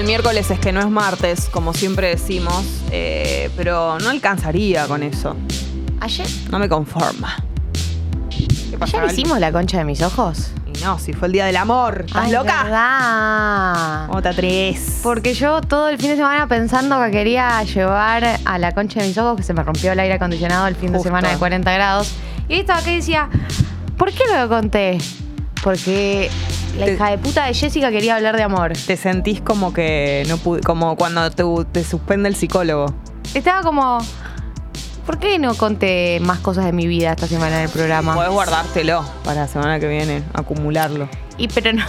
del miércoles es que no es martes, como siempre decimos, eh, pero no alcanzaría con eso. Ayer, No me conforma. ¿Qué pasa, ayer Gali? hicimos la concha de mis ojos. Y no, si fue el día del amor. ¿Estás Ay, loca? verdad. ¿Cómo te atreves? Porque yo todo el fin de semana pensando que quería llevar a la concha de mis ojos, que se me rompió el aire acondicionado el fin de semana de 40 grados. Y estaba acá y decía, ¿por qué lo conté? Porque la Te- hija de puta de Jessica quería hablar de amor. Te sentís como que no pude, como cuando te, te suspende el psicólogo. Estaba como, ¿por qué no conté más cosas de mi vida esta semana en el programa? Podés guardártelo para la semana que viene, acumularlo. Y pero no,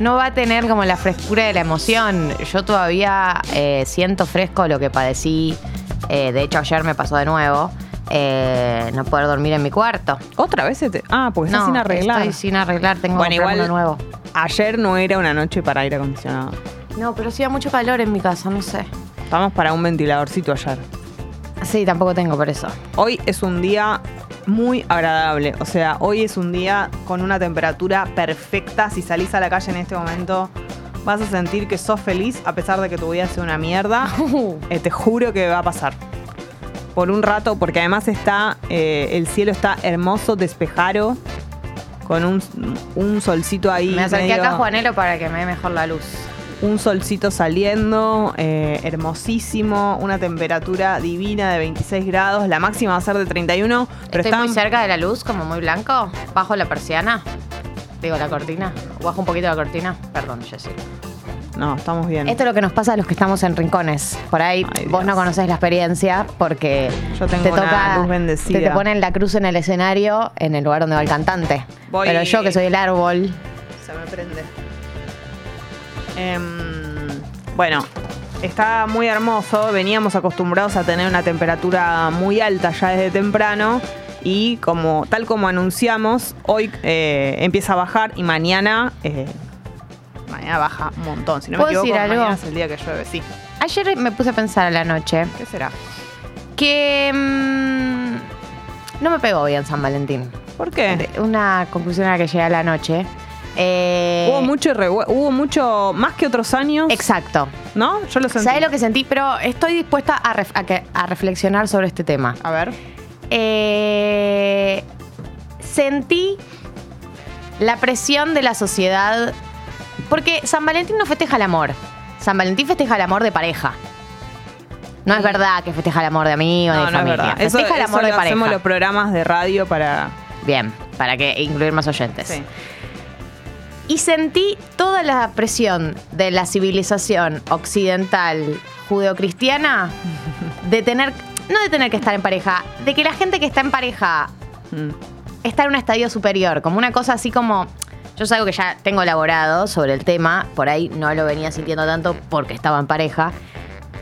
no va a tener como la frescura de la emoción. Yo todavía eh, siento fresco lo que padecí. Eh, de hecho, ayer me pasó de nuevo. Eh, no poder dormir en mi cuarto. ¿Otra vez se te.? Ah, porque estás no, sin arreglar. Estoy sin arreglar, tengo Bueno, igual- uno nuevo. Ayer no era una noche para aire acondicionado. No, pero hacía mucho calor en mi casa, no sé. Estamos para un ventiladorcito ayer. Sí, tampoco tengo por eso. Hoy es un día muy agradable. O sea, hoy es un día con una temperatura perfecta. Si salís a la calle en este momento, vas a sentir que sos feliz a pesar de que tu vida sea una mierda. Eh, te juro que va a pasar. Por un rato, porque además está, eh, el cielo está hermoso, despejado, con un, un solcito ahí. me acerqué medio- acá a Juanelo para que me dé mejor la luz. un solcito saliendo, eh, hermosísimo, una temperatura divina de 26 grados, la máxima va a ser de 31, pero Estoy muy cerca de la luz, como muy blanco. Bajo la persiana. Digo, la cortina. Bajo un poquito la cortina. Perdón, Jessica. No, estamos bien. Esto es lo que nos pasa a los que estamos en rincones. Por ahí Ay, vos no conocés la experiencia porque Yo tengo te una toca, luz bendecida. te, te ponen la cruz en el escenario en el lugar donde va el cantante. Voy- Pero yo que soy el árbol, Se me prende. Em, bueno, está muy hermoso. Veníamos acostumbrados a tener una temperatura muy alta ya desde temprano. Y como tal como anunciamos, hoy eh, empieza a bajar y mañana, eh, mañana baja un montón. Si no me ¿Puedo equivoco, decir algo? mañana es el día que llueve, sí. ayer me puse a pensar a la noche ¿Qué será? que mm, no me pegó bien San Valentín. ¿Por qué? Una conclusión a la que llegué a la noche. Eh, Hubo mucho hubo mucho más que otros años, Exacto. ¿no? Yo lo sentí. ¿Sabes lo que sentí? Pero estoy dispuesta a, ref- a que- a reflexionar sobre este tema. A ver. Eh, sentí la presión de la sociedad. Porque San Valentín no festeja el amor. San Valentín festeja el amor de pareja. No es verdad que festeja el amor de amigos, No, de no es familia. verdad. Eso, Festeja el eso amor de lo pareja. hacemos los programas de radio para. Bien, para que incluir más oyentes. Sí. Y sentí toda la presión de la civilización occidental judeocristiana de tener, no de tener que estar en pareja, de que la gente que está en pareja Mm. está en un estadio superior, como una cosa así como. Yo es algo que ya tengo elaborado sobre el tema, por ahí no lo venía sintiendo tanto porque estaba en pareja,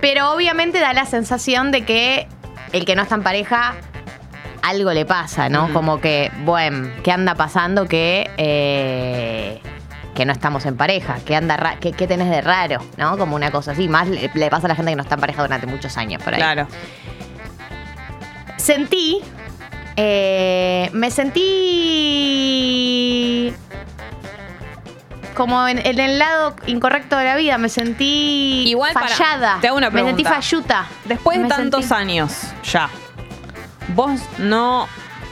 pero obviamente da la sensación de que el que no está en pareja algo le pasa, ¿no? Como que, bueno, ¿qué anda pasando que, eh, que no estamos en pareja? ¿Qué, anda ra- qué, qué tenés de raro? ¿No? Como una cosa así. Más le, le pasa a la gente que no está en pareja durante muchos años por ahí Claro. sentí. eh, me sentí. Como en, en el lado incorrecto de la vida, me sentí Igual, para- fallada. te hago una Me sentí pregunta. falluta. Después de Me tantos sentí- años, ya. ¿Vos no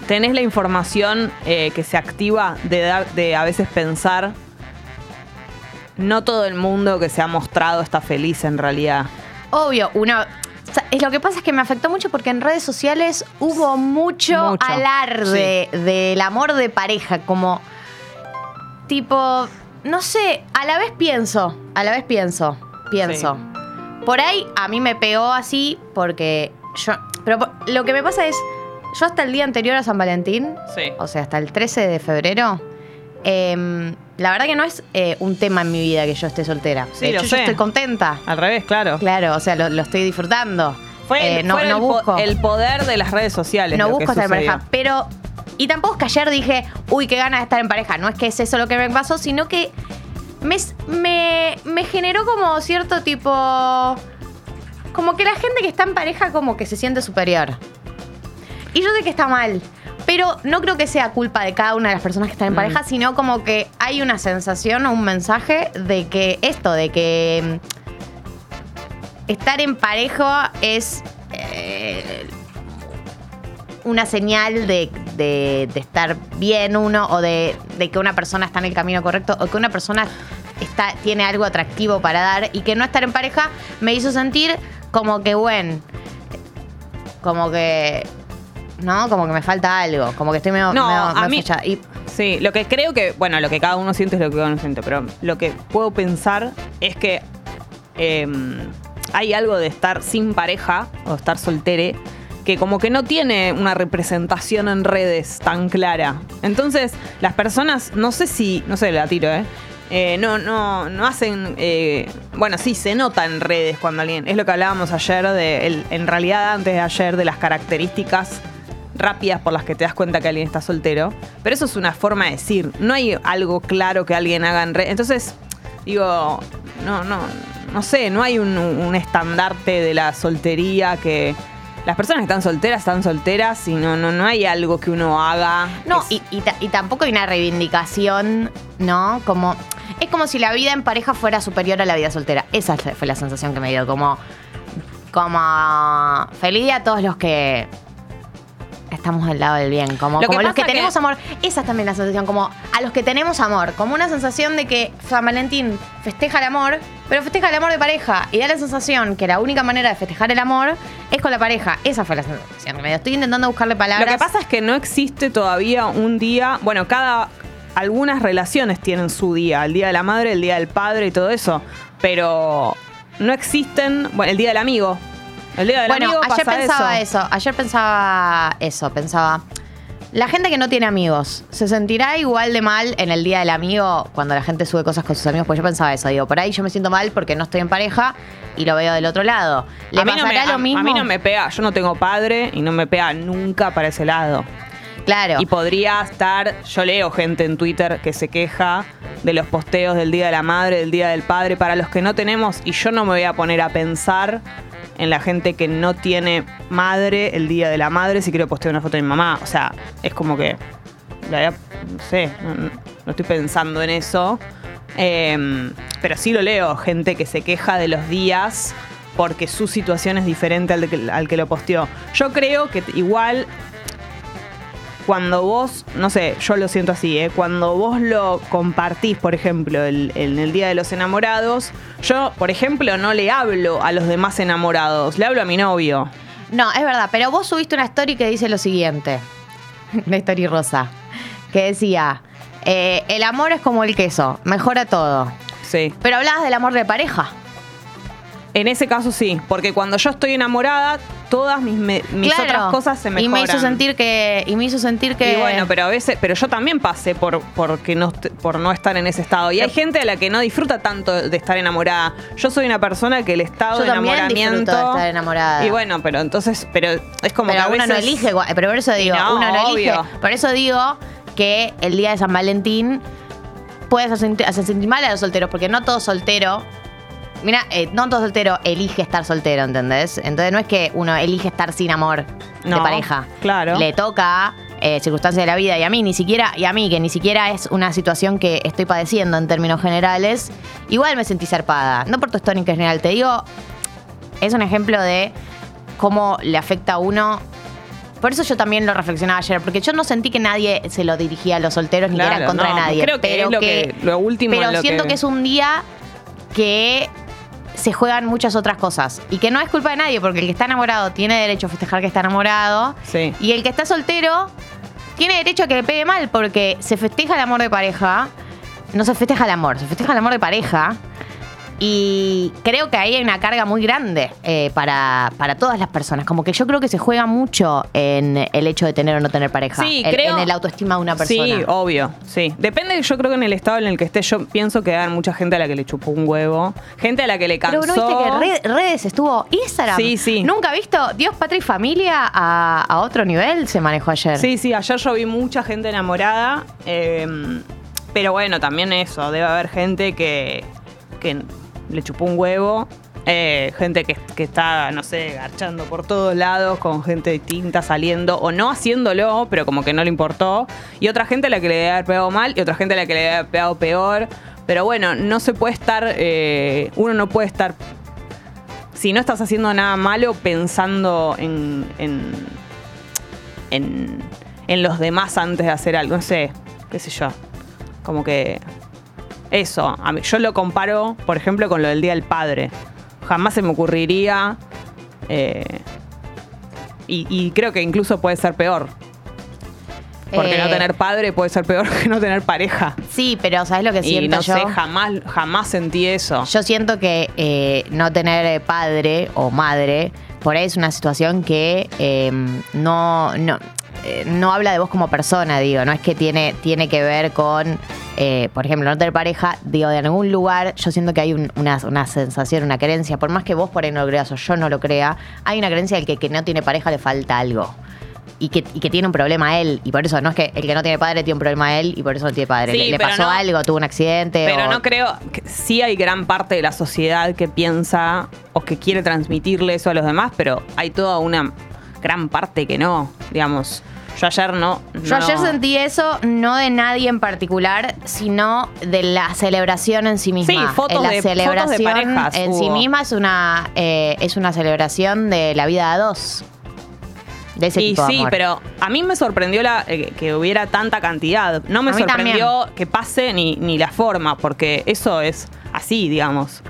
tenés la información eh, que se activa de, dar- de a veces pensar? No todo el mundo que se ha mostrado está feliz en realidad. Obvio, uno. o sea, lo que pasa es que me afectó mucho porque en redes sociales hubo mucho, Mucho, alarde del amor de pareja, como tipo, no sé, a la vez pienso, a la vez pienso, pienso. Por ahí a mí me pegó así porque yo, pero por- lo que me pasa es, yo hasta el día anterior a San Valentín, Sí. o sea, hasta el 13 de febrero, em, la verdad que no es eh, un tema en mi vida que yo esté soltera. Sí, de lo hecho, sé. yo estoy contenta. Al revés, claro. Claro, o sea, lo, lo estoy disfrutando. Fue, Eh, no, fue no el, po- busco. el poder de las redes sociales. no busco estar en pareja. Pero. Y tampoco es que ayer dije, uy, qué ganas de estar en pareja. No es que es eso lo que me pasó, sino que me, me, me generó como cierto tipo. Como que la gente que está en pareja como que se siente superior. Y yo sé que está mal. Pero no creo que sea culpa de cada una de las personas que están en Mm. pareja, sino como que hay una sensación o un mensaje de que esto, de que estar en pareja es eh, una señal de, de- de estar bien uno o de, de que una persona está en el camino correcto o que una persona está, tiene algo atractivo para dar y que no estar en pareja me hizo sentir como que, bueno, como que, ¿no? Como que me falta algo, como que estoy medio, No, medio- a medio mí- fechada. Y Sí, lo que creo que, bueno, lo que cada uno siente es lo que cada uno siente, pero lo que puedo pensar es que eh, hay algo de estar sin pareja o estar soltere que como que no tiene una representación en redes tan clara. Entonces, las personas, no sé si, no sé, la tiro, ¿eh? Eh, no, no, no hacen. eh, bueno, sí, se nota en redes cuando alguien. Es lo que hablábamos ayer, de en realidad antes de ayer, de las características rápidas por las que te das cuenta que alguien está soltero. Pero eso es una forma de decir. No hay algo claro que alguien haga en redes. Entonces, digo, no, no, no sé, no hay un, un estandarte de la soltería que. Las personas que están solteras están solteras y no, no, no hay algo que uno haga. No, y, y ta- y tampoco hay una reivindicación, ¿no? Como. Es como si la vida en pareja fuera superior a la vida soltera. Esa fue la sensación que me dio. Como. Como. Feliz día a todos los que. Estamos al lado del bien. Como, Lo que los que- tenemos amor. Esa es también la sensación. Como a los que tenemos amor. Como una sensación de que San Valentín festeja el amor, pero festeja el amor de pareja. Y da la sensación que la única manera de festejar el amor es con la pareja. Esa fue la sensación que me dio. Estoy intentando buscarle palabras. Lo que pasa es que no existe todavía un día, bueno, cada algunas relaciones tienen su día, el día de la madre, el día del padre y todo eso, pero no existen, bueno, el día del amigo. El día del Bueno, amigo ayer pasa pensaba eso. Ayer pensaba eso, pensaba. La gente que no tiene amigos, ¿se sentirá igual de mal en el día del amigo cuando la gente sube cosas con sus amigos? Pues yo pensaba eso, digo, por ahí yo me siento mal porque no estoy en pareja y lo veo del otro lado. ¿Le a mí, no me, lo a- mismo? a mí no me pega, yo no tengo padre y no me pega nunca para ese lado. Claro. Y podría estar, yo leo gente en Twitter que se queja de los posteos del Día de la Madre, del Día del Padre, para los que no tenemos, y yo no me voy a poner a pensar en la gente que no tiene madre el Día de la Madre si quiero postear una foto de mi mamá. O sea, es como que, la no sé, no, estoy pensando en eso. Eh, pero sí lo leo, gente que se queja de los días porque su situación es diferente al, de que, al que lo posteó. Yo creo que igual cuando vos, no sé, yo lo siento así, ¿eh? cuando vos lo compartís, por ejemplo, el- en el Día de los Enamorados, yo, por ejemplo, no le hablo a los demás enamorados, le hablo a mi novio. No, es verdad, pero vos subiste una story que dice lo siguiente. Una story rosa. Que decía, eh, el amor es como el queso, mejora todo. Sí. Pero hablabas del amor de pareja. En ese caso sí, porque cuando yo estoy enamorada, todas mis, me- mis Claro. otras cosas se mejoran. Y me hizo sentir que. Y me hizo sentir que. Y bueno, pero a veces, pero yo también pasé por, porque no, por no estar en ese estado. Y hay gente a la que no disfruta tanto de estar enamorada. Yo soy una persona que el estado Yo de enamoramiento. disfruto de estar enamorada. Y bueno, pero entonces, pero es como pero que a uno no veces- elige, pero por eso digo, no, uno no elige. Por eso digo que el día de San Valentín puedes hacer sentir mal a los solteros, porque no todo soltero. Mira, eh, no todo soltero elige estar soltero, ¿entendés? Entonces no es que uno elige estar sin amor de pareja. claro. Le toca eh, circunstancias de la vida y a mí ni siquiera, y a mí que ni siquiera es una situación que estoy padeciendo en términos generales, igual me sentí zarpada. No por tu story en general, te digo, es un ejemplo de cómo le afecta a uno. Por eso yo también lo reflexionaba ayer, porque yo no sentí que nadie se lo dirigía a los solteros ni que era contra no, nadie. creo que pero es lo que- lo último Pero lo siento que- que es un día que se juegan muchas otras cosas. Y que no es culpa de nadie, porque el que está enamorado tiene derecho a festejar que está enamorado. Sí. Y el que está soltero tiene derecho a que le pegue mal, porque se festeja el amor de pareja. No se festeja el amor, se festeja el amor de pareja. Y creo que ahí hay una carga muy grande eh, para, para todas las personas. Como que yo creo que se juega mucho en el hecho de tener o no tener pareja. Sí, en, creo- en el autoestima de una persona. Sí, obvio, sí. Depende, yo creo que en el estado en el que esté, yo pienso que hay mucha gente a la que le chupó un huevo, gente a la que le cansó. Pero no viste que red- redes estuvo Instagram. Sí, sí. Nunca visto Dios, Patria y Familia a, a otro nivel se manejó ayer. Sí, sí, ayer yo vi mucha gente enamorada, eh, pero bueno, también eso, debe haber gente que, que le chupó un huevo, eh, gente que, que está, no sé, garchando por todos lados, con gente distinta saliendo, o no haciéndolo, pero como que no le importó, y otra gente a la que le debe haber pegado mal, y otra gente a la que le debe haber pegado peor, pero bueno, no se puede estar, eh, uno no puede estar si no estás haciendo nada malo pensando en, en, en, en los demás antes de hacer algo, no sé, qué sé yo. Como que eso, a mí, yo lo comparo, por ejemplo, con lo del Día del Padre. Jamás se me ocurriría, eh, y, y creo que incluso puede ser peor. Porque Eh, no tener padre puede ser peor que no tener pareja. Sí, pero ¿sabes lo que Y siento no yo? sé, jamás, jamás sentí eso. Yo siento que eh, no tener eh, padre o madre, por ahí es una situación que eh, no, no, eh, no habla de vos como persona, digo, no es que tiene, tiene que ver con, eh, por ejemplo, no tener pareja, digo, de algún lugar, yo siento que hay un- una, una sensación, una creencia, por más que vos por ahí no lo creas o yo no lo crea, hay una creencia del que, que no tiene pareja le falta algo. Y que, y que tiene un problema él. Y por eso no es que el que no tiene padre tiene un problema él y por eso no tiene padre. Sí, le, le pasó no- algo, tuvo un accidente. Pero o- no creo que sí hay gran parte de la sociedad que piensa o que quiere transmitirle eso a los demás, pero hay toda una gran parte que no, digamos. Yo ayer no. Yo no- ayer sentí eso, no de nadie en particular, sino de la celebración en sí misma. Sí, fotos En la de- fotos de celebración parejas en sí misma es una, eh, es una celebración de la vida a dos. De ese Y tipo de sí, amor. pero a mí me sorprendió la, eh, que hubiera tanta cantidad. No me sorprendió que pase ni, ni la forma, porque eso es así, digamos.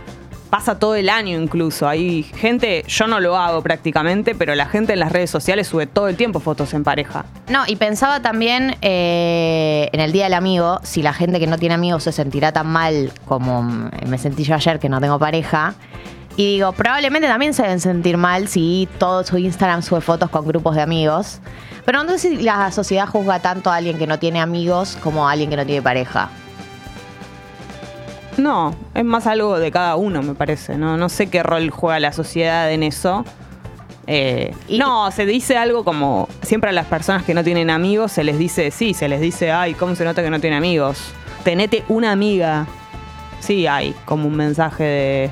Pasa todo el año incluso. Hay gente, yo no lo hago prácticamente, pero la gente en las redes sociales sube todo el tiempo fotos en pareja. No, y pensaba también eh, en el Día del Amigo, si la gente que no tiene amigos se sentirá tan mal como me sentí yo ayer que no tengo pareja. Y digo, probablemente también se deben sentir mal si todo su Instagram sube fotos con grupos de amigos. Pero no sé si la sociedad juzga tanto a alguien que no tiene amigos como a alguien que no tiene pareja. No, es más algo de cada uno, me parece. No, no sé qué rol juega la sociedad en eso. Eh, Y- no, se dice algo como siempre a las personas que no tienen amigos se les dice, sí, se les dice, ay, ¿cómo se nota que no tiene amigos? Tenete una amiga. Sí, hay como un mensaje de,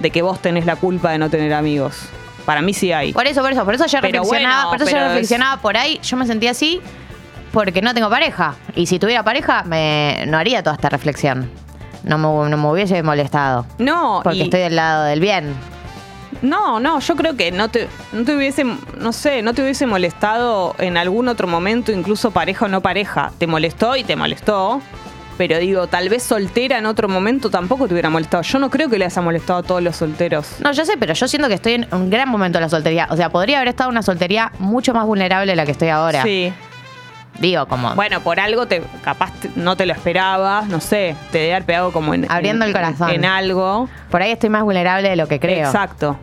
de que vos tenés la culpa de no tener amigos. Para mí sí hay. Por eso, por eso, por eso yo Pero reflexionaba, bueno, por eso yo es- reflexionaba por ahí, yo me sentía así porque no tengo pareja. Y si tuviera pareja, me, no haría toda esta reflexión. No me, no me hubiese molestado. No, Porque y- estoy del lado del bien. No, no, yo creo que no te, no te hubiese, no sé, no te hubiese molestado en algún otro momento, incluso pareja o no pareja. Te molestó y te molestó. Pero digo, tal vez soltera en otro momento tampoco te hubiera molestado. Yo no creo que le haya molestado a todos los solteros. No, yo sé, pero yo siento que estoy en un gran momento de la soltería. O sea, podría haber estado en una soltería mucho más vulnerable de la que estoy ahora. Sí. Digo, como Bueno, por algo te, capaz no te lo esperabas, no sé, te debe haber pegado como en. Abriendo en- el corazón. En algo. por ahí estoy más vulnerable de lo que creo. Exacto.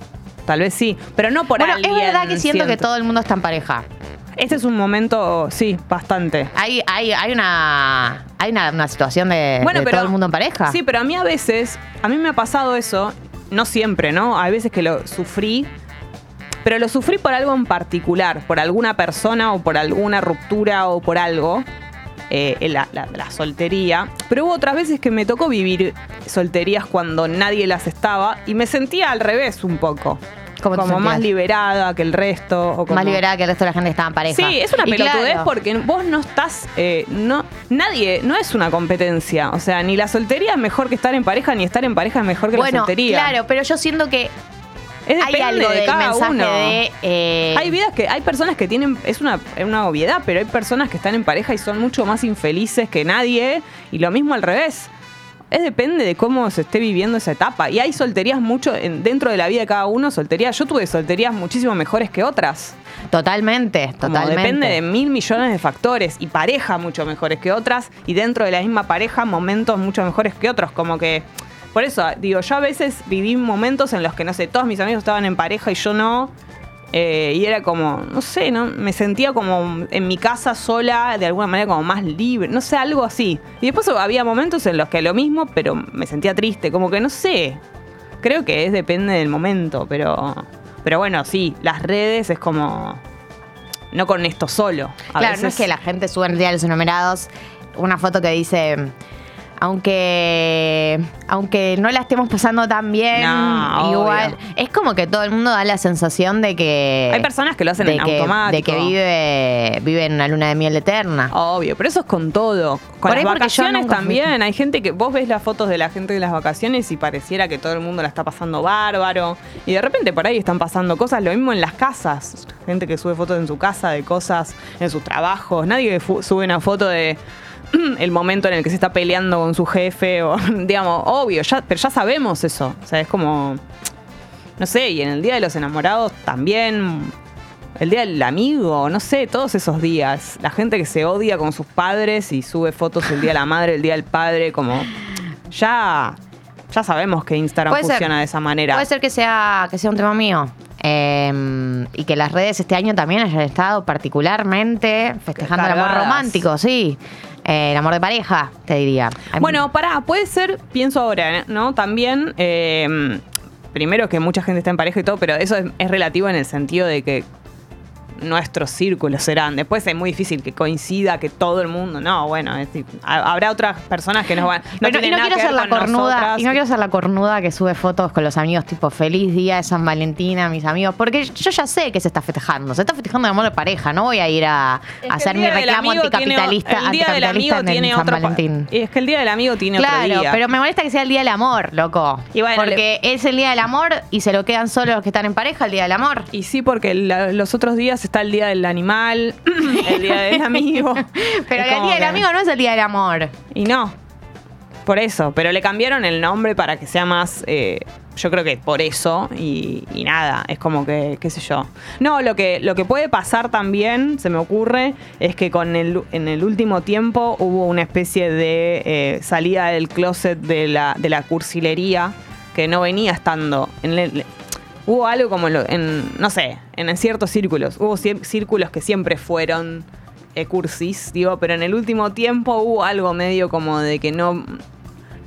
Tal vez sí. Pero no por bueno, alguien. es verdad que siento, que todo el mundo está en pareja. Este es un momento, sí, bastante. Hay, hay, hay una hay una, una situación de, de todo el mundo en pareja. Sí, pero a mí a veces, a mí me ha pasado eso, no siempre, ¿no? Hay veces que lo sufrí, pero lo sufrí por algo en particular, por alguna persona o por alguna ruptura o por algo, eh, la, la- la soltería. Pero hubo otras veces que me tocó vivir solterías cuando nadie las estaba y me sentía al revés un poco. ¿Cómo te como más liberada que el resto. O como- Más liberada que el resto de la gente que estaba en pareja. Sí, es una Y pelotudez claro, porque vos no estás, eh, no, nadie, no es una competencia. O sea, ni la soltería es mejor que estar en pareja, ni estar en pareja es mejor que la soltería. claro, pero yo siento que es hay algo de del cada mensaje uno. de... eh, Hay vidas que, hay personas que tienen, es una, una obviedad, pero hay personas que están en pareja y son mucho más infelices que nadie, y lo mismo al revés. Es depende de cómo se esté viviendo esa etapa. Y hay solterías mucho en- dentro de la vida de cada uno, solterías. Yo tuve solterías muchísimo mejores que otras. Totalmente, Como totalmente. depende de mil millones de factores y pareja mucho mejores que otras y dentro de la misma pareja momentos mucho mejores que otros. Como que, por eso digo, yo a veces viví momentos en los que, no sé, todos mis amigos estaban en pareja y yo no. eh, y era como, no sé, ¿no? Me sentía como en mi casa sola, de alguna manera como más libre, no sé, algo así. Y después había momentos en los que lo mismo, pero me sentía triste, como que no sé. Creo que es depende del momento, pero. Pero bueno, sí, las redes es como. No con esto solo. A claro, no es que la gente sube en el día de los enumerados una foto que dice aunque aunque no la estemos pasando tan bien, No, igual obvio. es como que todo el mundo da la sensación de que Hay personas que lo hacen de en que, automático. de que vive vive en una luna de miel eterna. Obvio, pero eso es con todo. Con Por las vacaciones también. Hay gente que vos ves las fotos de la gente de las vacaciones y pareciera que todo el mundo la está pasando bárbaro. Y de repente por ahí están pasando cosas. Lo mismo en las casas. Gente que sube fotos en su casa de cosas, en sus trabajos. Nadie sube una foto de el momento en el que se está peleando con su jefe. O, digamos, obvio, ya, pero ya sabemos eso. O sea, es como. No sé, y en el Día de los Enamorados también. El día del amigo, no sé, todos esos días. La gente que se odia con sus padres y sube fotos el día de la madre, el día del padre, como. Ya. Ya sabemos que Instagram Puede ser. funciona de esa manera. Puede ser que sea, que sea un tema mío. Eh, y que las redes este año también hayan estado particularmente festejando el amor romántico, sí. Eh, el amor de pareja, te diría. Bueno, pará, puede ser, pienso ahora, ¿no? También, eh, primero que mucha gente está en pareja y todo, pero eso es, es relativo en el sentido de que nuestros círculos serán. Después es muy difícil que coincida que todo el mundo. No, bueno, es habrá otras personas que nos van. No Pero, y no nada quiero ser la cornuda, nosotras. y no quiero ser la cornuda que sube fotos con los amigos, tipo feliz día de San Valentín a mis amigos, porque yo ya sé que se está festejando, se está festejando el amor de pareja, no voy a ir a, Es a que hacer mi reclamo amigo tiene- anticapitalista, el día del amigo anticapitalista en tiene San otro Valentín. Es que el día del amigo tiene Claro, otro día. pero me molesta que sea el día del amor, loco. Y bueno, porque es el día del amor y se lo quedan solo los que están en pareja el día del amor. Y sí, porque la- los otros días está el día del animal, el día del amigo. Pero el día del que- amigo no es el día del amor. Y no. Por eso. Pero le cambiaron el nombre para que sea más. eh, yo creo que por eso. Y, y nada. Es como que, qué sé yo. No, lo que, lo que puede pasar también, se me ocurre, es que con el, en el último tiempo hubo una especie de eh, salida del closet de la, de la cursilería que no venía estando. En el- hubo algo como en, lo- en, no sé, en ciertos círculos. Hubo círculos que siempre fueron eh, cursis, digo, pero en el último tiempo hubo algo medio como de que no,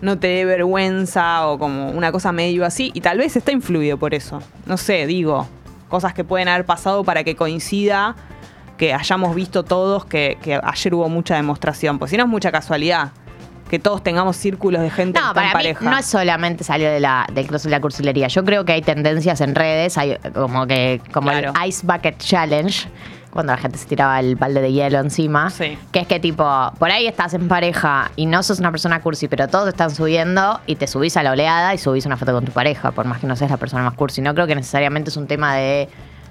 no te dé vergüenza o como una cosa medio así, y tal vez está influido por eso. No sé, digo, cosas que pueden haber pasado para que coincida que hayamos visto todos que, que ayer hubo mucha demostración, pues si no es mucha casualidad que todos tengamos círculos de gente que No, en para mí pareja. no es solamente salir de la, del closet de la cursilería. Yo creo que hay tendencias en redes, hay como que como Claro. el Ice Bucket Challenge, cuando la gente se tiraba el balde de hielo encima. Sí. Que es que tipo, por ahí estás en pareja y no sos una persona cursi, pero todos están subiendo y te subís a la oleada y subís una foto con tu pareja, por más que no seas la persona más cursi. No creo que necesariamente es un tema de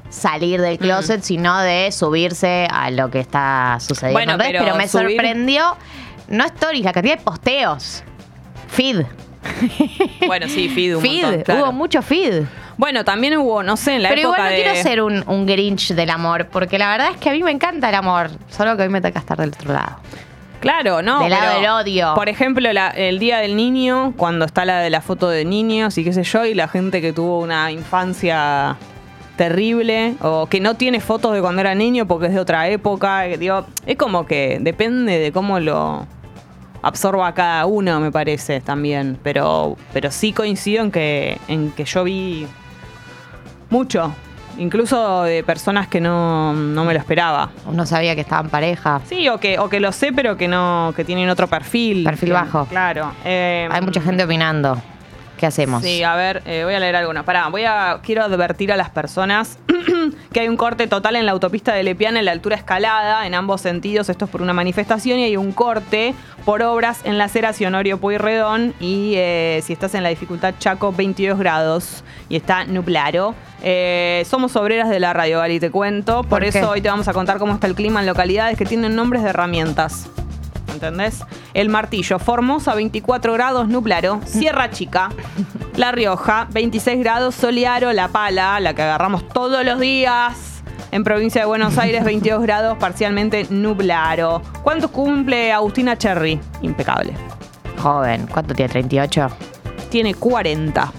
salir Mm. del closet, sino de subirse a lo que está sucediendo Bueno, pero pero me subir- sorprendió, no stories, la cantidad de posteos. Feed. Bueno, sí, feed un feed. montón, claro. Hubo mucho feed. Bueno, también hubo, no sé, en la Pero época igual no de... quiero ser un, un Grinch del amor, porque la verdad es que a mí me encanta el amor. Solo que hoy me toca estar del otro lado. Claro, no. Del lado del odio. Por ejemplo, la- el día del niño, cuando está la de la foto de niños y qué sé yo, y la gente que tuvo una infancia terrible o que no tiene fotos de cuando era niño porque es de otra época, digo, es como que depende de cómo lo absorba cada uno, me parece también, pero pero sí coincido en que en que yo vi mucho, incluso de personas que no, no me lo esperaba. Uno sabía que estaba en pareja. Sí, o que, o que lo sé, pero que no, que tienen otro perfil. Perfil Que- bajo. Claro. eh, Hay mucha gente opinando. ¿Qué hacemos? Sí, a ver, eh, voy a leer alguna. Pará, voy a. Quiero advertir a las personas que hay un corte total en la autopista de Lepiana en la altura escalada, en ambos sentidos. Esto es por una manifestación y hay un corte por obras en la acera Honorio Pueyrredón. Y eh, si estás en la dificultad Chaco, 22 grados y está nublado. Eh, somos obreras de la radio, Gali, te cuento. Por, ¿Por eso qué? hoy te vamos a contar cómo está el clima en localidades que tienen nombres de herramientas. ¿Entendés? El Martillo, Formosa 24 grados, nublado. Sierra Chica, La Rioja 26 grados, Soliaro, La Pala, la que agarramos todos los días. En provincia de Buenos Aires 22 grados, parcialmente nublado. ¿Cuánto cumple Agustina Cherry? Impecable. Joven. ¿Cuánto tiene? ¿38? Tiene 40.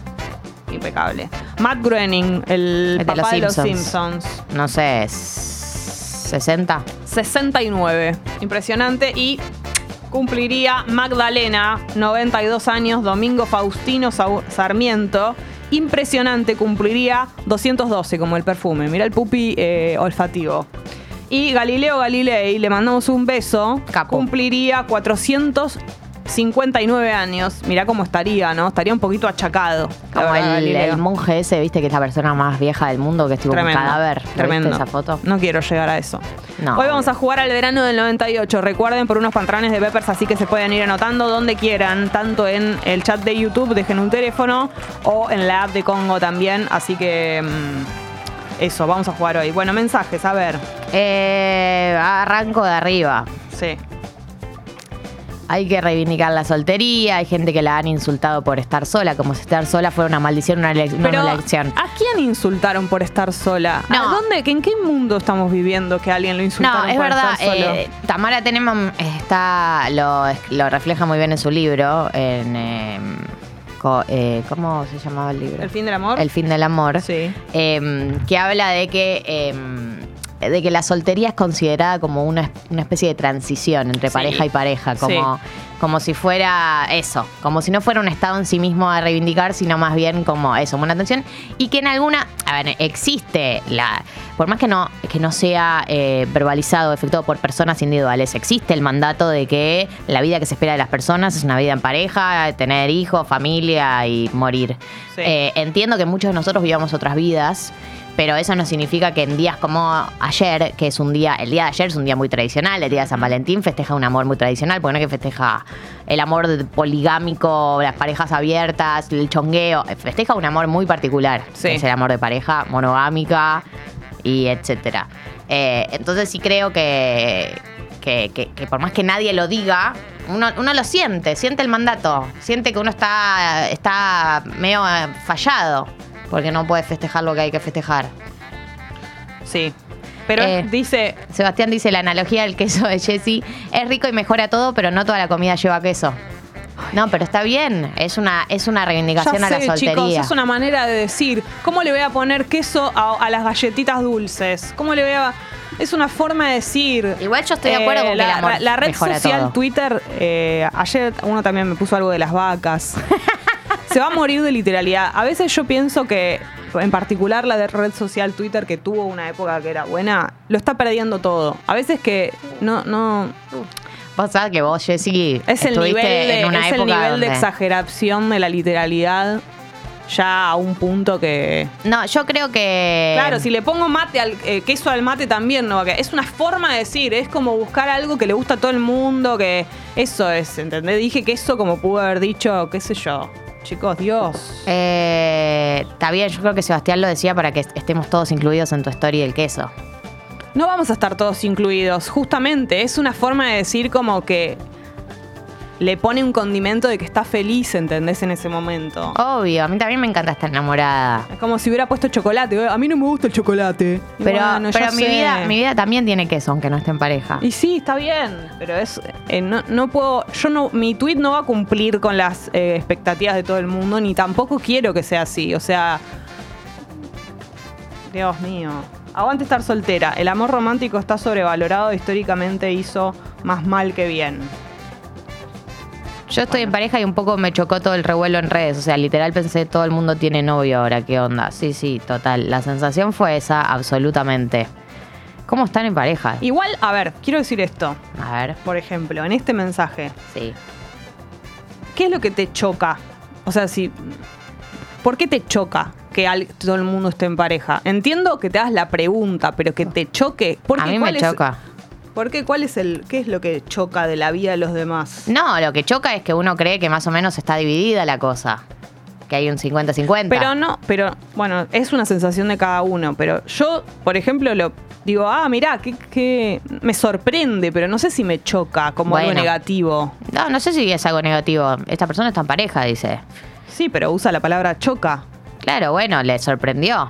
Impecable. Matt Groening, el, El de papá los de los Simpsons. Simpsons. No sé. ¿60? 69. Impresionante. Y cumpliría Magdalena, 92 años, Domingo Faustino Sarmiento. Impresionante, cumpliría 212 como el perfume. Mira el pupi eh, olfativo. Y Galileo Galilei, le mandamos un beso, Capo. cumpliría 59 años. Mirá cómo estaría, ¿no? Estaría un poquito achacado. Como verdad, el, monje ese, viste, que es la persona más vieja del mundo, que es tipo Tremendo. un cadáver. ¿Lo Tremendo. esa foto? No quiero llegar a eso. No, Hoy vamos a jugar al verano del 98. Recuerden por unos pantalones de Peppers, así que se pueden ir anotando donde quieran, tanto en el chat de YouTube, dejen un teléfono, o en la app de Congo también. Así que mm, eso, vamos a jugar hoy. Bueno, mensajes, a ver. Eh, arranco de arriba. Sí. Hay que reivindicar la soltería, hay gente que la han insultado por estar sola, como si estar sola fuera una maldición, una, elección. ¿a quién insultaron por estar sola? No. ¿A dónde, ¿En qué mundo estamos viviendo que alguien lo insultaron No, es por verdad. estar solo? eh, Tamara Teneman está, lo, lo refleja muy bien en su libro. En, eh, co- eh, ¿Cómo se llamaba el libro? ¿El fin del amor? El fin del amor. Sí. eh, que habla de que, eh, de que la soltería es considerada como una, una especie de transición entre Sí. pareja y pareja, como, como si fuera eso, como si no fuera un estado en sí mismo a reivindicar, sino más bien como eso, una tensión. Y que en alguna, a ver, existe la, por más que no, que no sea eh, verbalizado, efectuado por personas individuales, existe el mandato de que la vida que se espera de las personas es una vida en pareja, tener hijos, familia y morir. Sí. Eh, entiendo que muchos de nosotros vivamos otras vidas, pero eso no significa que en días como ayer, que es un día, el día de ayer es un día muy tradicional, el día de San Valentín festeja un amor muy tradicional, porque no es que festeja el amor poligámico, las parejas abiertas, el chongueo, festeja un amor muy particular, Sí. que es el amor de pareja monogámica y etcétera. Eh, entonces sí creo que, que, que- que por más que nadie lo diga, uno, uno lo siente, siente el mandato, siente que uno está, está medio fallado, porque no puede festejar lo que hay que festejar. Sí. Pero Eh, dice, Sebastián dice la analogía del queso de Jesse es rico y mejora todo, pero no toda la comida lleva queso. No, pero está bien, es una, es una reivindicación ya a la soltería. chicos, es una manera de decir, ¿cómo le voy a poner queso a, a las galletitas dulces? ¿Cómo le voy a...? Es una forma de decir... eh, Igual yo estoy de acuerdo con que el la, amor la red mejora social todo. Twitter, eh, ayer uno también me puso algo de las vacas. Se va a morir de literalidad. A veces yo pienso que, en particular la de red social Twitter, que tuvo una época que era buena, lo está perdiendo todo. A veces que no... no Vos sabés que vos, Jessy, es el nivel, de, en una es el nivel de exageración de la literalidad ya a un punto que... No, yo creo que... Claro, si le pongo mate al eh, queso al mate también no quedar. Es una forma de decir, es como buscar algo que le gusta a todo el mundo, que eso es, ¿entendés? Dije queso como pudo haber dicho, qué sé yo. Chicos, Dios. Eh, está bien, yo creo que Sebastián lo decía para que estemos todos incluidos en tu story del queso. No vamos a estar todos incluidos. Justamente, es una forma de decir como que le pone un condimento de que está feliz, ¿entendés? En ese momento. Obvio, a mí también me encanta estar enamorada. Es como si hubiera puesto chocolate. A mí no me gusta el chocolate. Pero, bueno, pero yo mi, sé. vida, mi vida también tiene queso, aunque no esté en pareja. Y sí, está bien, pero es eh, no, no puedo, yo no, mi tweet no va a cumplir con las eh, expectativas de todo el mundo, ni tampoco quiero que sea así. O sea, Dios mío. Aguante estar soltera. El amor romántico está sobrevalorado. Históricamente hizo más mal que bien. Yo estoy en pareja y un poco me chocó todo el revuelo en redes. O sea, literal pensé, todo el mundo tiene novio ahora, ¿qué onda? Sí, sí, total. La sensación fue esa, absolutamente. ¿Cómo están en pareja? Igual, a ver, quiero decir esto. A ver, Por ejemplo, en este mensaje, sí. ¿qué es lo que te choca? O sea, si. ¿Por qué te choca que al- todo el mundo esté en pareja? Entiendo que te hagas la pregunta, pero que te choque. Porque A mí me ¿cuál es- choca. ¿Por qué? ¿Cuál es el. ¿Qué es lo que choca de la vida de los demás? No, lo que choca es que uno cree que más o menos está dividida la cosa. Que hay un 50-50. Pero no, pero bueno, es una sensación de cada uno. Pero yo, por ejemplo, lo digo, ah, mirá, que, que me sorprende, pero no sé si me choca como algo negativo. No, no sé si es algo negativo. Esta persona está en pareja, dice. Sí, pero usa la palabra choca. Claro, bueno, le sorprendió.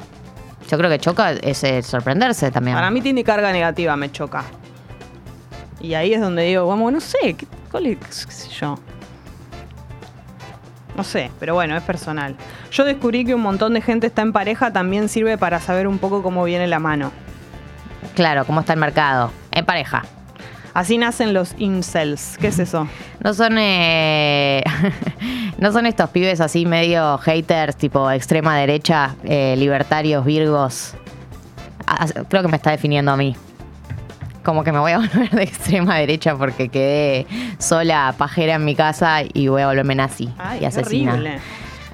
Yo creo que choca es eh, sorprenderse también. Para mí tiene carga negativa, me choca. Y ahí es donde digo, vamos, no sé, ¿qué, cuál es, qué sé yo? No sé, pero bueno, es personal. Yo descubrí que un montón de gente está en pareja también sirve para saber un poco cómo viene la mano. Claro, cómo está el mercado. En pareja. Así nacen los incels. ¿Qué es eso? No son eh, no son estos pibes así medio haters, tipo extrema derecha, eh, libertarios, virgos. Ah, creo que me está definiendo a mí. Como que me voy a volver de extrema derecha porque quedé sola, pajera en mi casa y voy a volverme nazi Ay, y asesina.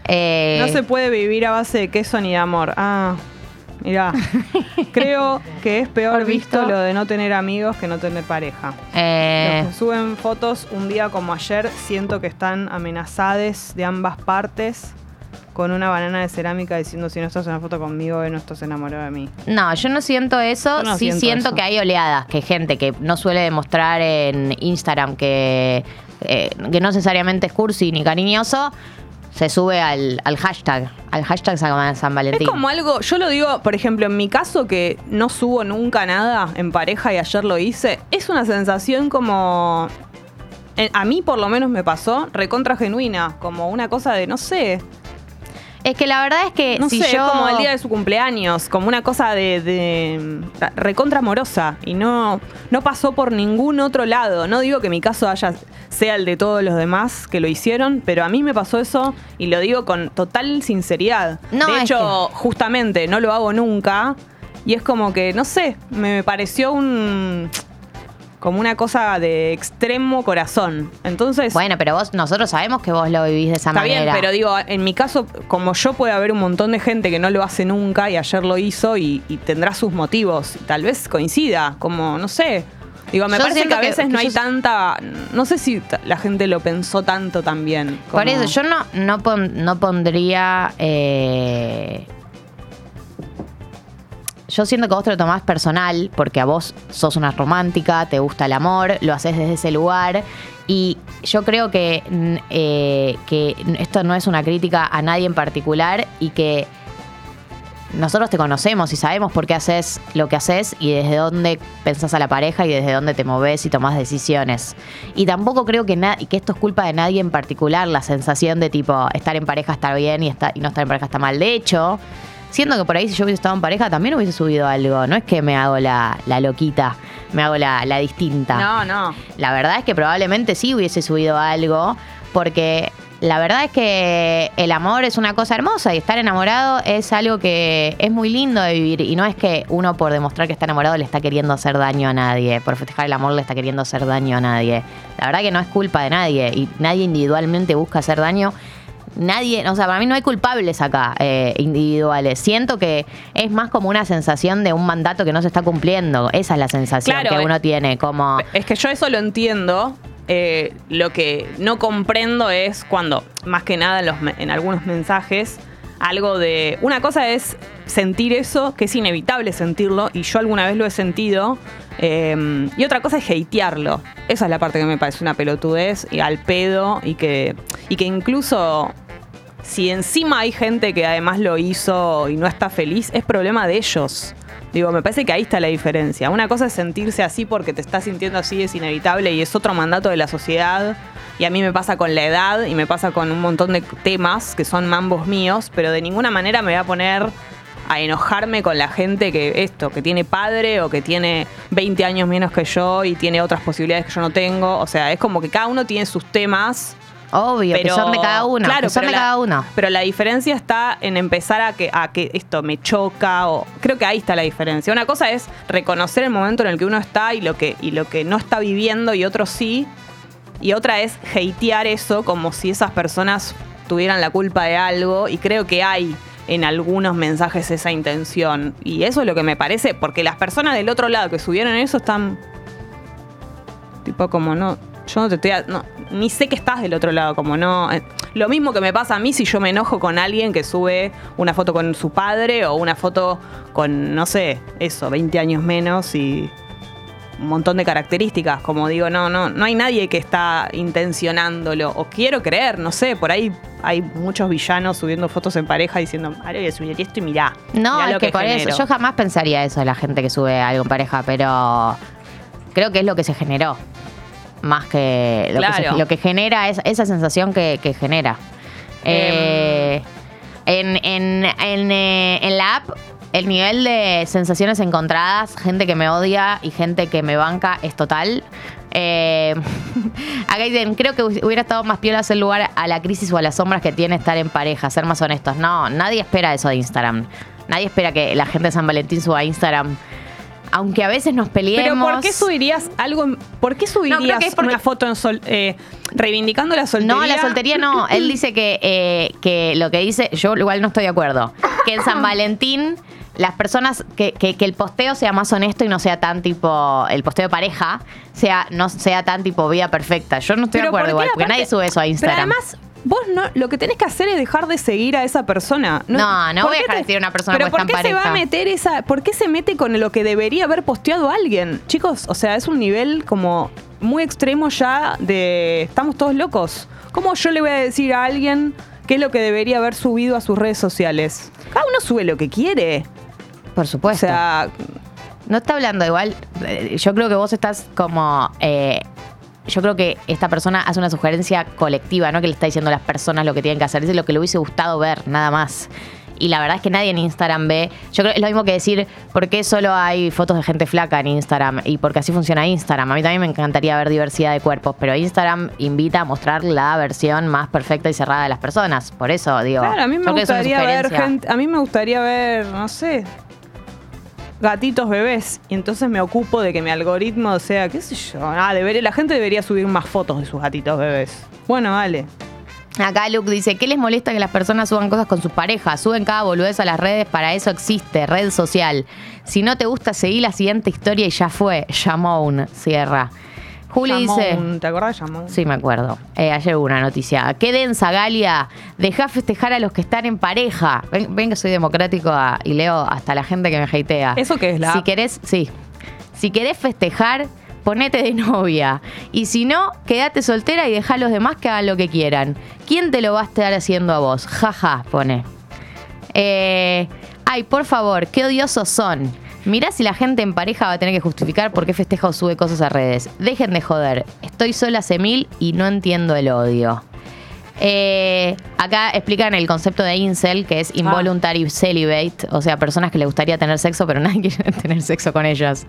Eh, No se puede vivir a base de queso ni de amor. Ah, mirá. Creo que es peor visto visto. lo de no tener amigos que no tener pareja. eh, Los que suben fotos un día como ayer, siento que están amenazadas de ambas partes con una banana de cerámica diciendo si no estás en la foto conmigo, eh, no estás enamorado de mí. No, yo no siento eso. No sí siento siento, eso. que hay oleadas, que gente que no suele demostrar en Instagram que, eh, que no necesariamente es cursi ni cariñoso, se sube al, al hashtag, al hashtag San San Valentín. Es como algo, yo lo digo, por ejemplo, en mi caso que no subo nunca nada en pareja y ayer lo hice, es una sensación como... eh, A mí por lo menos me pasó recontra genuina, como una cosa de, no sé, Es que la verdad es que no si sé, yo... como el día de su cumpleaños, como una cosa de, de recontra amorosa y no, no pasó por ningún otro lado. No digo que mi caso haya sea el de todos los demás que lo hicieron, pero a mí me pasó eso y lo digo con total sinceridad. No, de es hecho, justamente no lo hago nunca y es como que, no sé, me pareció un como una cosa de extremo corazón. Entonces, Bueno, pero vos, nosotros sabemos que vos lo vivís de esa Está manera. bien, pero digo, en mi caso, como yo puede haber un montón de gente que no lo hace nunca y ayer lo hizo y, y tendrá sus motivos. Tal vez coincida, como, no sé. Digo, me Yo parece que a veces que no hay yo- tanta. No sé si la gente lo pensó tanto también. Por eso, yo no, no, pon- no pondría. eh, yo siento que vos te lo tomás personal porque a vos sos una romántica, te gusta el amor, lo haces desde ese lugar. Y yo creo que, eh, que esto no es una crítica a nadie en particular y que nosotros te conocemos y sabemos por qué haces lo que haces y desde dónde pensás a la pareja y desde dónde te moves y tomás decisiones. Y tampoco creo que, que esto es culpa de nadie en particular, la sensación de tipo estar en pareja está bien y, está, y no estar en pareja está mal. De hecho, siento que por ahí si yo hubiese estado en pareja también hubiese subido algo. No es que me hago la, la loquita, me hago la, la distinta. No, no. La verdad es que probablemente sí hubiese subido algo, porque la verdad es que el amor es una cosa hermosa y estar enamorado es algo que es muy lindo de vivir y no es que uno por demostrar que está enamorado le está queriendo hacer daño a nadie, por festejar el amor le está queriendo hacer daño a nadie. La verdad que no es culpa de nadie y nadie individualmente busca hacer daño. Nadie, o sea, para mí no hay culpables acá eh, individuales. Siento que es más como una sensación de un mandato que no se está cumpliendo. Esa es la sensación Claro, que uno tiene, como... Es que yo eso lo entiendo. Eh, lo que no comprendo es cuando, más que nada en, los en algunos mensajes, algo de. Una cosa es sentir eso, que es inevitable sentirlo, y yo alguna vez lo he sentido. eh, y otra cosa es hatearlo. Esa es la parte que me parece una pelotudez y al pedo, y que, y que incluso si encima hay gente que además lo hizo y no está feliz, es problema de ellos. Digo, me parece que ahí está la diferencia. Una cosa es sentirse así porque te estás sintiendo así, es inevitable y es otro mandato de la sociedad. Y a mí me pasa con la edad y me pasa con un montón de temas que son mambos míos, pero de ninguna manera me voy a poner a enojarme con la gente que esto, que tiene padre o que tiene 20 años menos que yo y tiene otras posibilidades que yo no tengo. O sea, es como que cada uno tiene sus temas Obvio, que son de cada uno. Claro, que son pero de la- cada uno. Pero la diferencia está en empezar a que, a que esto me choca o creo que ahí está la diferencia. Una cosa es reconocer el momento en el que uno está y lo que, y lo que no está viviendo y otro sí. Y otra es hatear eso como si esas personas tuvieran la culpa de algo. Y creo que hay en algunos mensajes esa intención. Y eso es lo que me parece, porque las personas del otro lado que subieron eso están Tipo, como no. Yo no te estoy. a- no, ni sé que estás del otro lado, como no. eh, lo mismo que me pasa a mí si yo me enojo con alguien que sube una foto con su padre o una foto con, no sé, eso, 20 años menos y un montón de características. Como digo, no, no, no hay nadie que está intencionándolo. O quiero creer, no sé, por ahí hay muchos villanos subiendo fotos en pareja diciendo, ahora voy a subir esto y mirá. No, mirá es lo que, por genero". eso. Yo jamás pensaría eso de la gente que sube algo en pareja, pero creo que es lo que se generó. Más que lo, que, Claro. se- lo que genera es esa sensación que, que genera. Eh, en, en, en, eh, en la app, el nivel de sensaciones encontradas, gente que me odia y gente que me banca es total. Eh, acá dicen, creo que hubiera estado más piola hacer lugar a la crisis o a las sombras que tiene estar en pareja, ser más honestos. No, nadie espera eso de Instagram. Nadie espera que la gente de San Valentín suba a Instagram aunque a veces nos peleemos. Pero ¿por qué subirías algo? en- ¿Por qué subirías creo que es porque- una foto en sol, eh, reivindicando la soltería? No, la soltería no. Él dice que, eh, que lo que dice, yo igual no estoy de acuerdo. Que en San Valentín las personas, que, que- que el posteo sea más honesto y no sea tan tipo, el posteo de pareja, sea, no sea tan tipo vida perfecta. Yo no estoy de acuerdo ¿por qué igual, porque aparte- nadie sube eso a Instagram. Pero además, vos no, lo que tenés que hacer es dejar de seguir a esa persona. No, no ¿por voy a dejar de seguir a una persona Pero ¿por qué en se va a pareja? meter esa, por qué se mete con lo que debería haber posteado alguien? Chicos, o sea, es un nivel como muy extremo ya de estamos todos locos. ¿Cómo yo le voy a decir a alguien qué es lo que debería haber subido a sus redes sociales? Cada uno sube lo que quiere. Por O supuesto. sea, No está hablando igual. eh, Yo creo que vos estás como. eh, yo creo que esta persona hace una sugerencia colectiva, no que le está diciendo a las personas lo que tienen que hacer. Dice lo que le hubiese gustado ver, nada más. Y la verdad es que nadie en Instagram ve. Yo creo que es lo mismo que decir por qué solo hay fotos de gente flaca en Instagram y porque así funciona Instagram. A mí también me encantaría ver diversidad de cuerpos, pero Instagram invita a mostrar la versión más perfecta y cerrada de las personas. Por eso digo. Claro, a mí me es gustaría ver gente, a mí me gustaría ver, no sé, gatitos bebés. Y entonces me ocupo de que mi algoritmo, sea, qué sé yo, nada, debería, la gente debería subir más fotos de sus gatitos bebés. Bueno, vale. Acá Luke dice, ¿qué les molesta que las personas suban cosas con sus parejas? Suben cada boludez a las redes, para eso existe, red social. Si no te gusta, seguí la siguiente historia y ya fue. Yamoun, cierra. Juli dice... ¿Te acordás de Jamón? Sí, me acuerdo. Eh, ayer hubo una noticia. Qué densa, Galia. Deja festejar a los que están en pareja. Ven, ven que soy democrático ah, y leo hasta la gente que me hatea. ¿Eso qué es, la Si app? querés, sí. Si querés festejar, ponete de novia. Y si no, quédate soltera y deja a los demás que hagan lo que quieran. ¿Quién te lo va a estar haciendo a vos? Jaja, pone. Eh, ay, por favor, qué odiosos son. Mirá si la gente en pareja va a tener que justificar por qué festeja o sube cosas a redes. Dejen de joder. Estoy sola hace mil y no entiendo el odio. Eh, acá explican el concepto de incel, que es involuntary celibate, o sea, personas que le gustaría tener sexo, pero nadie quiere tener sexo con ellos.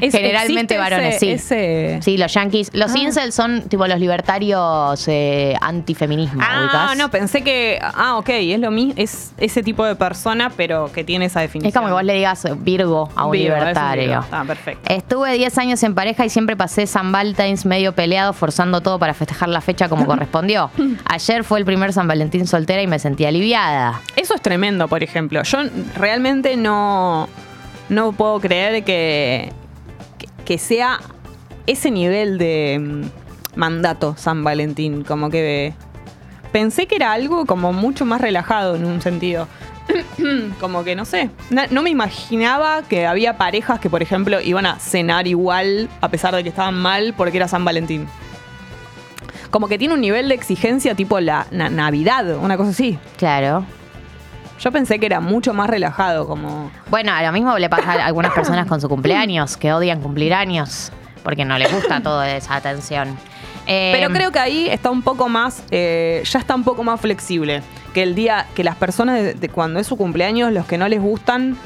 Es- Generalmente varones, ese- sí. ese- Sí, los yankees. Los Ah. incels son tipo los libertarios eh, antifeminismo. Ah, no, pensé que. Ah, ok, es lo mismo, es ese tipo de persona, pero que tiene esa definición. Es como que vos le digas Virgo a un Virgo, es un libertario. Virgo. Ah, perfecto. Estuve 10 años en pareja y siempre pasé San Valentine's medio peleado, forzando todo para festejar la fecha como correspondió. Ayer fue el primer San Valentín soltera y me sentí aliviada. Eso es tremendo, por ejemplo. Yo realmente no, no puedo creer que, que, sea ese nivel de mm, mandato San Valentín. Como que pensé que era algo como mucho más relajado en un sentido. como que no sé, no me imaginaba que había parejas que, por ejemplo, iban a cenar igual a pesar de que estaban mal porque era San Valentín. Como que tiene un nivel de exigencia tipo la na- Navidad, una cosa así. Claro. Yo pensé que era mucho más relajado, como. Bueno, a lo mismo le pasa a algunas personas con su cumpleaños, que odian cumplir años, porque no les gusta toda esa atención. Eh, Pero creo que ahí está un poco más. eh, ya está un poco más flexible. Que el día. Que las personas de, de cuando es su cumpleaños, los que no les gustan,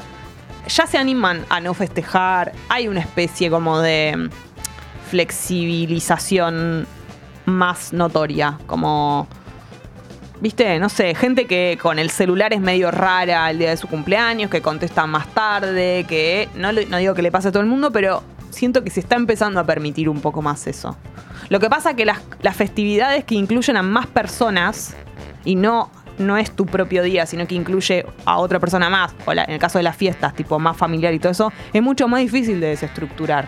ya se animan a no festejar. Hay una especie como de flexibilización más notoria. Como. Viste, no sé, gente que con el celular es medio rara el día de su cumpleaños, que contesta más tarde, que no, no digo que le pase a todo el mundo, pero siento que se está empezando a permitir un poco más eso. Lo que pasa que las, las festividades que incluyen a más personas y no, no es tu propio día, sino que incluye a otra persona más, o la- en el caso de las fiestas, tipo más familiar y todo eso, es mucho más difícil de desestructurar.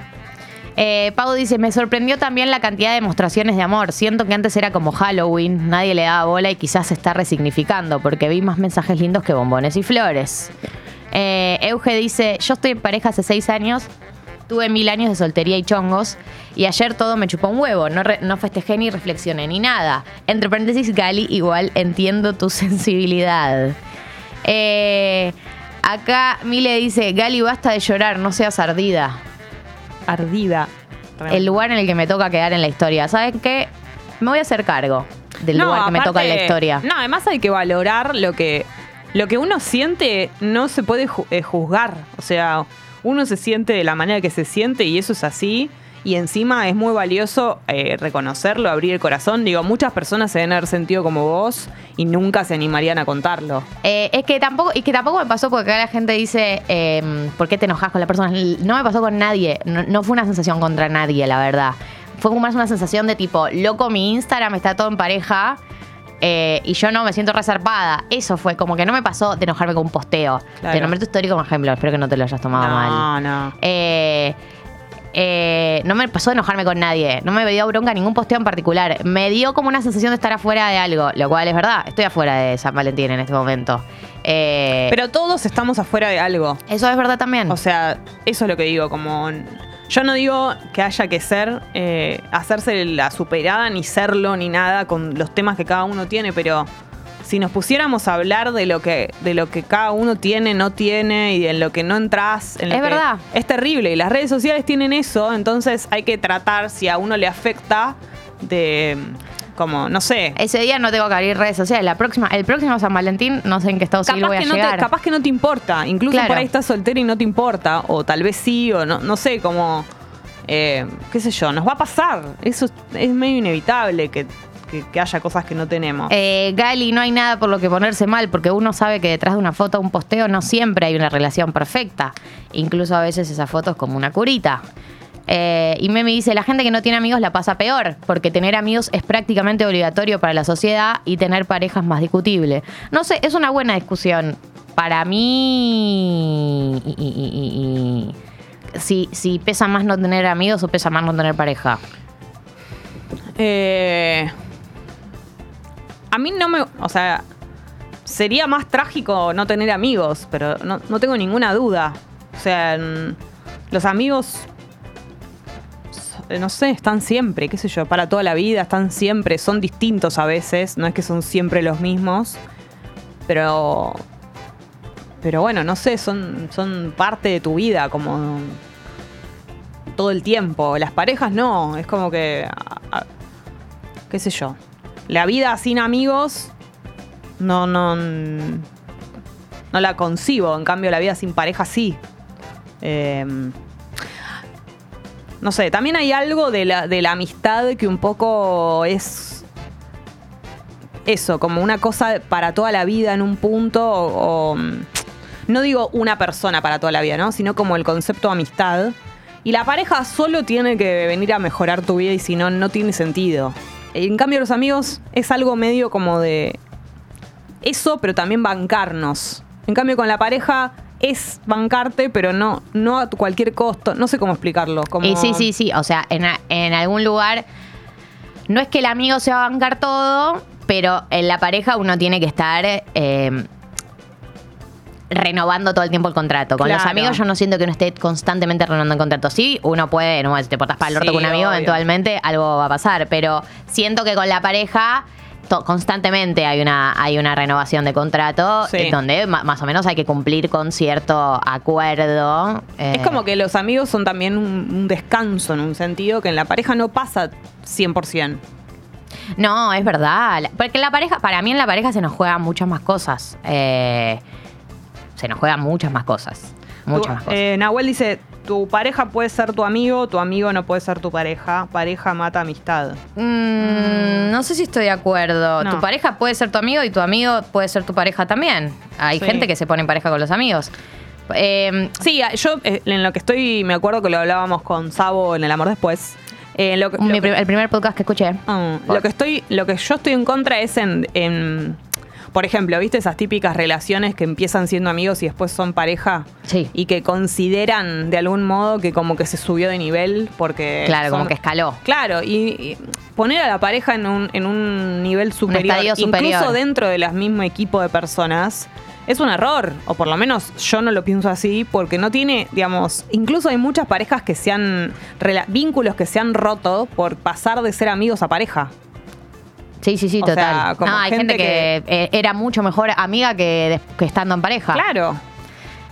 Eh, Pau dice, me sorprendió también la cantidad de demostraciones de amor. Siento que antes era como Halloween, nadie le daba bola y quizás se está resignificando porque vi más mensajes lindos que bombones y flores. Eh, Euge dice, yo estoy en pareja hace seis años, tuve mil años de soltería y chongos y ayer todo me chupó un huevo, no, no festejé ni reflexioné ni nada. Entre paréntesis, Gali, igual entiendo tu sensibilidad. Eh, acá Mile dice, Gali, basta de llorar, no seas ardida Ardida. el lugar en el que me toca quedar en la historia. ¿Saben qué? Me voy a hacer cargo del No, lugar que me toca en la historia. No, además hay que valorar lo que, lo que uno siente, no se puede ju- eh, juzgar. O sea, uno se siente de la manera que se siente y eso es así. Y encima es muy valioso eh, reconocerlo, abrir el corazón. Digo, muchas personas se deben haber sentido como vos y nunca se animarían a contarlo. Eh, es que tampoco, y que tampoco me pasó porque acá la gente dice, eh, ¿por qué te enojas con la persona? No me pasó con nadie, no, no fue una sensación contra nadie, la verdad. Fue más una sensación de tipo, loco, mi Instagram está todo en pareja. eh, y yo no me siento reservada. Eso fue como que no me pasó de enojarme con un posteo. Claro. Te nombré tu historia como ejemplo. Espero que no te lo hayas tomado no, mal. no. Eh, eh, no me pasó de enojarme con nadie. No me dio bronca ningún posteo en particular. Me dio como una sensación de estar afuera de algo, lo cual es verdad. Estoy afuera de San Valentín en este momento. Eh, Pero todos estamos afuera de algo. eso es verdad también. O sea, eso es lo que digo, como... Yo no digo que haya que ser, eh, hacerse la superada, ni serlo, ni nada, con los temas que cada uno tiene, pero si nos pusiéramos a hablar de lo que, de lo que cada uno tiene, no tiene, y en lo que no entras, en lo Es que- verdad. Es terrible. Y las redes sociales tienen eso, entonces hay que tratar, si a uno le afecta, de como, no sé. Ese día no tengo que abrir redes sociales. La próxima, el próximo San Valentín, no sé en qué estado civil voy a que, no te, llegar. capaz que no te importa. Incluso Claro. por ahí estás soltera y no te importa. O tal vez sí, o no, no sé, como. eh, qué sé yo, nos va a pasar. Eso es, es medio inevitable que, que- que haya cosas que no tenemos. Eh, Gali, no hay nada por lo que ponerse mal, porque uno sabe que detrás de una foto o un posteo no siempre hay una relación perfecta. Incluso a veces esa foto es como una curita. Eh, y Memi dice, la gente que no tiene amigos la pasa peor, porque tener amigos es prácticamente obligatorio para la sociedad y tener parejas más discutible. No sé, es una buena discusión. Para mí, y- si, si pesa más no tener amigos o pesa más no tener pareja. Eh, a mí no me. O sea, sería más trágico no tener amigos, pero no, no tengo ninguna duda. O sea, los amigos. eh, No sé, están siempre, qué sé yo, para toda la vida, están siempre, son distintos a veces, no es que son siempre los mismos, pero. Pero bueno, no sé, son, son parte de tu vida, como todo el tiempo. Las parejas no, es como que, qué sé yo, la vida sin amigos no, no, no la concibo. En cambio, la vida sin pareja sí. Eh, no sé, también hay algo de la, de la amistad que un poco es eso, como una cosa para toda la vida en un punto, o, o, no digo una persona para toda la vida, ¿no? Sino como el concepto amistad. Y la pareja solo tiene que venir a mejorar tu vida y si no, no tiene sentido. En cambio, los amigos es algo medio como de eso, pero también bancarnos. En cambio, con la pareja es bancarte, pero no, no a cualquier costo. No sé cómo explicarlo. Como... Y sí, sí, sí. O sea, en, en algún lugar, no es que el amigo se va a bancar todo, pero en la pareja uno tiene que estar eh, renovando todo el tiempo el contrato. Con los amigos yo no siento que uno esté constantemente renovando el contrato. Sí, uno puede, no, si te portas para el orto Sí, con un amigo, obvio. eventualmente algo va a pasar. Pero siento que con la pareja... Constantemente hay una, hay una renovación de contrato Sí. eh, donde más o menos hay que cumplir con cierto acuerdo. eh, Es como que los amigos son también un, un descanso en un sentido que en la pareja no pasa 100%. No, es verdad. Porque la pareja, para mí en la pareja se nos juegan muchas más cosas. Eh, se nos juegan muchas más cosas. Muchas Tu- más cosas. eh, Nahuel dice, tu pareja puede ser tu amigo, tu amigo no puede ser tu pareja. Pareja mata amistad. Mm, no sé si estoy de acuerdo. No. Tu pareja puede ser tu amigo y tu amigo puede ser tu pareja también. Hay Sí. gente que se pone en pareja con los amigos. Eh, Sí, yo eh, en lo que estoy, me acuerdo que lo hablábamos con Sabo en El Amor Después. Eh, lo mi que- el primer podcast que escuché. Ah, lo que estoy, lo que yo estoy en contra es en, en- por ejemplo, ¿viste esas típicas relaciones que empiezan siendo amigos y después son pareja? Sí. Y que consideran de algún modo que como que se subió de nivel porque. Claro, como que escaló. Claro, y, y poner a la pareja en un, en un nivel superior, superior. incluso dentro del mismo equipo de personas, es un error. O por lo menos yo no lo pienso así, porque no tiene, digamos, incluso hay muchas parejas que se han, vínculos que se han roto por pasar de ser amigos a pareja. Sí, sí, sí, O total. sea, como no, hay gente, que, eh, era mucho mejor amiga que, que estando en pareja. Claro.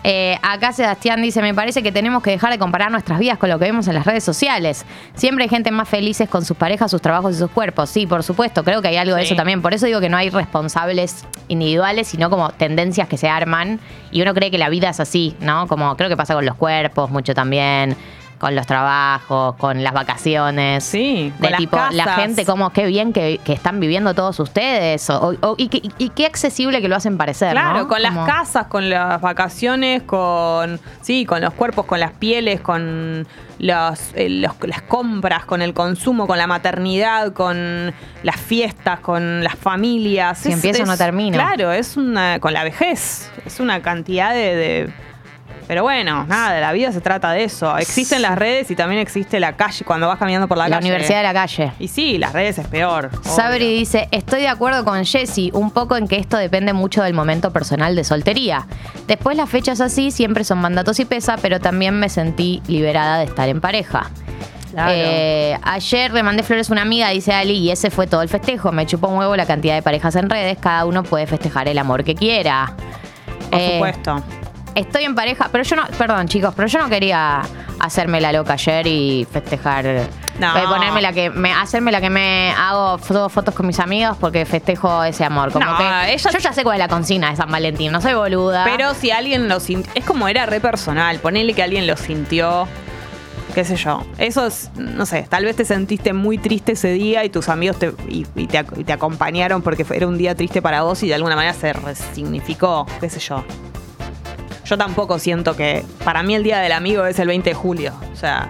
Eh, acá Sebastián dice, me parece que tenemos que dejar de comparar nuestras vidas con lo que vemos en las redes sociales. Siempre hay gente más felices con sus parejas, sus trabajos y sus cuerpos. Sí, por supuesto, creo que hay algo de eso también. Por eso digo que no hay responsables individuales, sino como tendencias que se arman. Y uno cree que la vida es así, ¿no? Como creo que pasa con los cuerpos mucho también. Con los trabajos, con las vacaciones. Sí, de con las tipo, la gente, como qué bien que, que están viviendo todos ustedes. o- o- y, qué- y qué accesible que lo hacen parecer. Claro, ¿no? con las casas, con las vacaciones, con sí, con los cuerpos, con las pieles, con los, eh, los- las compras, con el consumo, con la maternidad, con las fiestas, con las familias. Si empiezo, no termino. Claro, es una con la vejez, es una cantidad de, de- pero bueno, nada, la vida se trata de eso. Existen las redes y también existe la calle cuando vas caminando por la, La calle. Universidad de la Calle. Y sí, las redes es peor. obvio. Sabri dice, estoy de acuerdo con Jessy, un poco en que esto depende mucho del momento personal de soltería. Después las fechas así siempre son mandatos y pesa, pero también me sentí liberada de estar en pareja. Claro. Eh, ayer le mandé flores a una amiga, dice Ali, y ese fue todo el festejo. Me chupó un huevo la cantidad de parejas en redes, cada uno puede festejar el amor que quiera. Por Eh, supuesto. Estoy en pareja, pero yo no, perdón chicos, pero yo no quería hacerme la loca ayer y festejar, No. eh, ponerme la que me, hacerme la que me hago fo- fotos con mis amigos porque festejo ese amor. Como No, que ella- yo ya sé cuál es la consigna de San Valentín, no soy boluda. Pero si alguien lo sintió, es como era re personal, ponele que alguien lo sintió, qué sé yo. Eso es, no sé, tal vez te sentiste muy triste ese día y tus amigos te, y, y te, y te acompañaron porque fue- era un día triste para vos y de alguna manera se resignificó, qué sé yo. Yo tampoco siento que, para mí el día del amigo es el 20 de julio, o sea,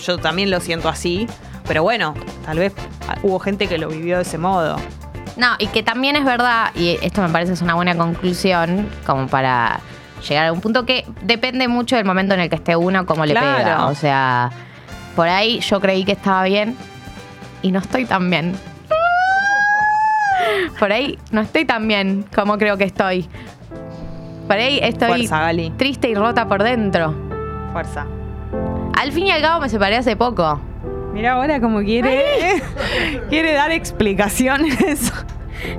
yo también lo siento así, pero bueno, tal vez hubo gente que lo vivió de ese modo. No, y que también es verdad, y esto me parece es una buena conclusión, como para llegar a un punto que depende mucho del momento en el que esté uno, cómo le Claro. pega. O sea, por ahí yo creí que estaba bien y no estoy tan bien. Por ahí no estoy tan bien como creo que estoy. Por ahí estoy Fuerza, Gali. triste y rota por dentro. Fuerza. Al fin y al cabo me separé hace poco. Mira ahora como quiere, quiere dar explicaciones.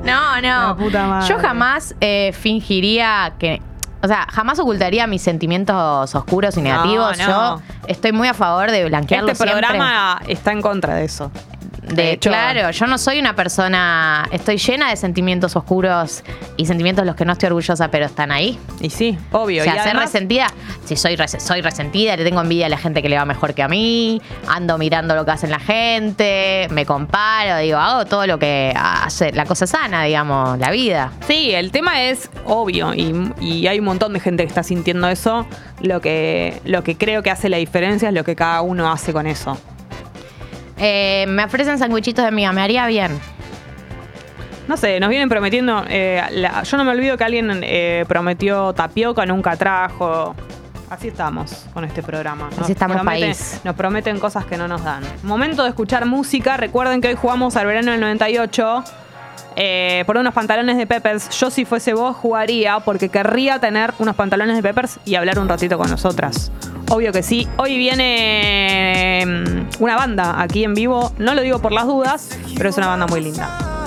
No, no. La puta madre. Yo jamás eh, fingiría que. O sea, jamás ocultaría mis sentimientos oscuros y negativos. no. Yo estoy muy a favor de blanquearlo Este siempre. programa está en contra de eso. De, hecho- claro, yo no soy una persona. Estoy llena de sentimientos oscuros y sentimientos de los que no estoy orgullosa, pero están ahí. Y sí, obvio. O sea, y ser además- resentida. Si soy, res- soy resentida, le tengo envidia a la gente que le va mejor que a mí. Ando mirando lo que hacen la gente. Me comparo, digo, hago todo lo que hace la cosa sana, digamos, la vida. Sí, el tema es obvio y, y hay un montón de gente que está sintiendo eso. Lo que, lo que creo que hace la diferencia es lo que cada uno hace con eso. Eh, me ofrecen sandwichitos de amiga, me haría bien. No sé, nos vienen prometiendo. eh, la- yo no me olvido que alguien eh, prometió tapioca, nunca trajo. Así estamos con este programa. Así estamos, prometen- país. Nos prometen cosas que no nos dan. Momento de escuchar música. Recuerden que hoy jugamos al verano del 98. Eh, por unos pantalones de Peppers. Yo, si fuese vos, jugaría porque querría tener unos pantalones de Peppers y hablar un ratito con nosotras. Obvio que sí. Hoy viene mm, una banda aquí en vivo. No lo digo por las dudas, pero es una banda muy linda.